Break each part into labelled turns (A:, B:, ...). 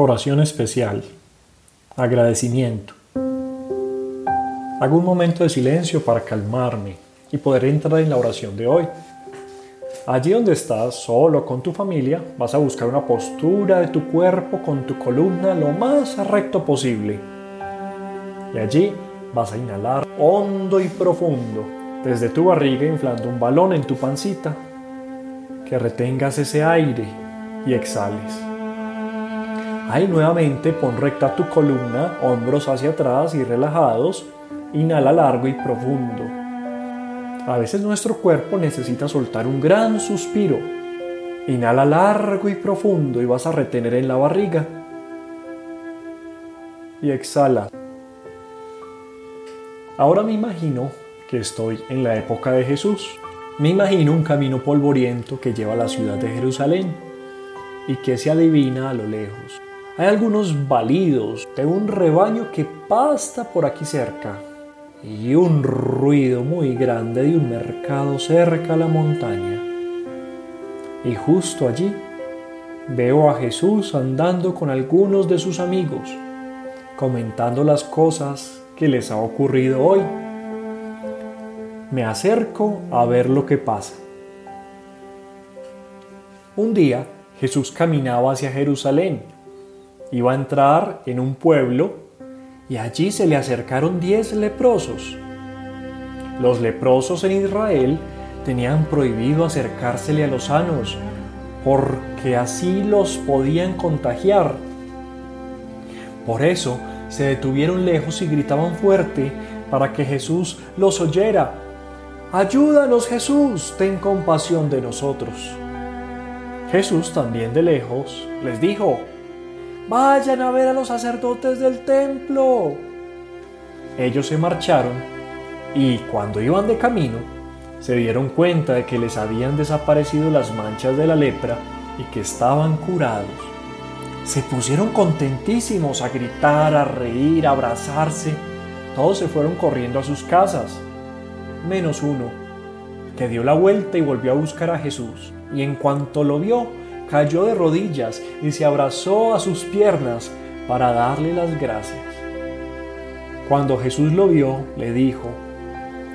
A: Oración especial. Agradecimiento. Hago un momento de silencio para calmarme y poder entrar en la oración de hoy. Allí donde estás, solo con tu familia, vas a buscar una postura de tu cuerpo con tu columna lo más recto posible. Y allí vas a inhalar hondo y profundo desde tu barriga inflando un balón en tu pancita. Que retengas ese aire y exhales. Ahí nuevamente pon recta tu columna, hombros hacia atrás y relajados. Inhala largo y profundo. A veces nuestro cuerpo necesita soltar un gran suspiro. Inhala largo y profundo y vas a retener en la barriga. Y exhala. Ahora me imagino que estoy en la época de Jesús. Me imagino un camino polvoriento que lleva a la ciudad de Jerusalén y que se adivina a lo lejos. Hay algunos balidos de un rebaño que pasta por aquí cerca y un ruido muy grande de un mercado cerca a la montaña. Y justo allí veo a Jesús andando con algunos de sus amigos, comentando las cosas que les ha ocurrido hoy. Me acerco a ver lo que pasa. Un día Jesús caminaba hacia Jerusalén Iba a entrar en un pueblo y allí se le acercaron diez leprosos. Los leprosos en Israel tenían prohibido acercársele a los sanos porque así los podían contagiar. Por eso se detuvieron lejos y gritaban fuerte para que Jesús los oyera. Ayúdanos Jesús, ten compasión de nosotros. Jesús también de lejos les dijo, Vayan a ver a los sacerdotes del templo. Ellos se marcharon y cuando iban de camino se dieron cuenta de que les habían desaparecido las manchas de la lepra y que estaban curados. Se pusieron contentísimos a gritar, a reír, a abrazarse. Todos se fueron corriendo a sus casas, menos uno, que dio la vuelta y volvió a buscar a Jesús. Y en cuanto lo vio, cayó de rodillas y se abrazó a sus piernas para darle las gracias. Cuando Jesús lo vio, le dijo,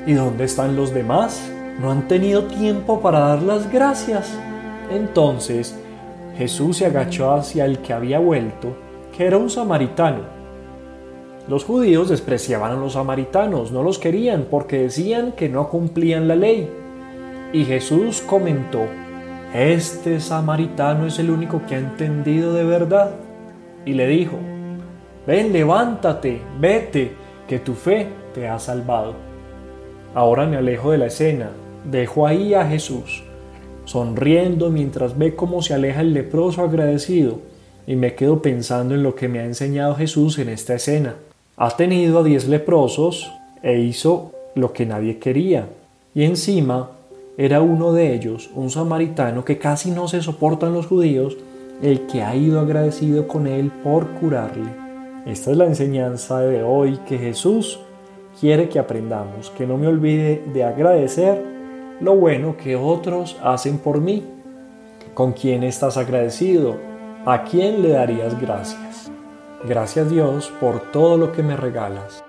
A: ¿Y dónde están los demás? ¿No han tenido tiempo para dar las gracias? Entonces Jesús se agachó hacia el que había vuelto, que era un samaritano. Los judíos despreciaban a los samaritanos, no los querían porque decían que no cumplían la ley. Y Jesús comentó, este samaritano es el único que ha entendido de verdad. Y le dijo, ven, levántate, vete, que tu fe te ha salvado. Ahora me alejo de la escena, dejo ahí a Jesús, sonriendo mientras ve cómo se aleja el leproso agradecido, y me quedo pensando en lo que me ha enseñado Jesús en esta escena. Ha tenido a diez leprosos e hizo lo que nadie quería, y encima era uno de ellos, un samaritano que casi no se soportan los judíos, el que ha ido agradecido con él por curarle. Esta es la enseñanza de hoy que Jesús quiere que aprendamos, que no me olvide de agradecer lo bueno que otros hacen por mí. ¿Con quién estás agradecido? ¿A quién le darías gracias? Gracias Dios por todo lo que me regalas.